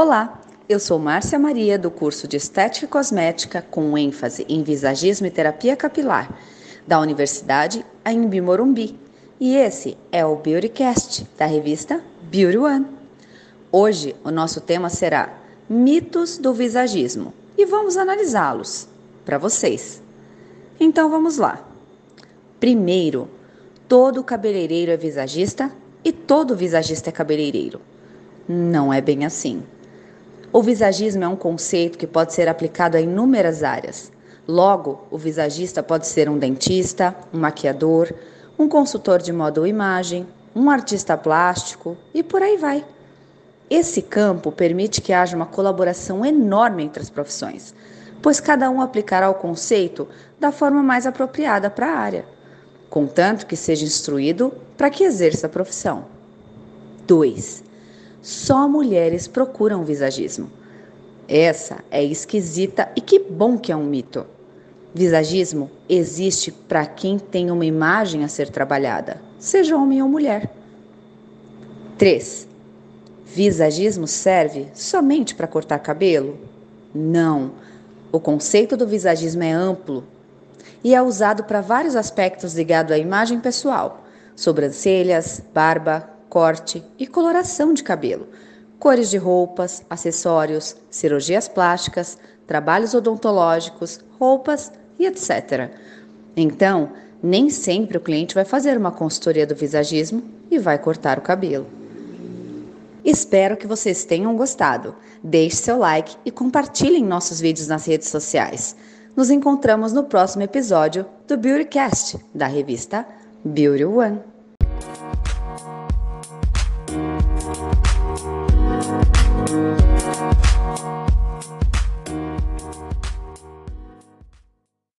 Olá, eu sou Márcia Maria do curso de Estética e Cosmética com ênfase em visagismo e terapia capilar da Universidade Anhembi Morumbi. E esse é o Beautycast da revista Beauty One. Hoje o nosso tema será mitos do visagismo e vamos analisá-los para vocês. Então vamos lá. Primeiro, todo cabeleireiro é visagista e todo visagista é cabeleireiro. Não é bem assim. O visagismo é um conceito que pode ser aplicado a inúmeras áreas. Logo, o visagista pode ser um dentista, um maquiador, um consultor de moda ou imagem, um artista plástico e por aí vai. Esse campo permite que haja uma colaboração enorme entre as profissões, pois cada um aplicará o conceito da forma mais apropriada para a área, contanto que seja instruído para que exerça a profissão. 2. Só mulheres procuram visagismo. Essa é esquisita e que bom que é um mito. Visagismo existe para quem tem uma imagem a ser trabalhada, seja homem ou mulher. 3. Visagismo serve somente para cortar cabelo? Não. O conceito do visagismo é amplo e é usado para vários aspectos ligados à imagem pessoal: sobrancelhas, barba, corte e coloração de cabelo, cores de roupas, acessórios, cirurgias plásticas, trabalhos odontológicos, roupas e etc. Então, nem sempre o cliente vai fazer uma consultoria do visagismo e vai cortar o cabelo. Espero que vocês tenham gostado. Deixe seu like e compartilhem nossos vídeos nas redes sociais. Nos encontramos no próximo episódio do Beautycast, da revista Beauty One.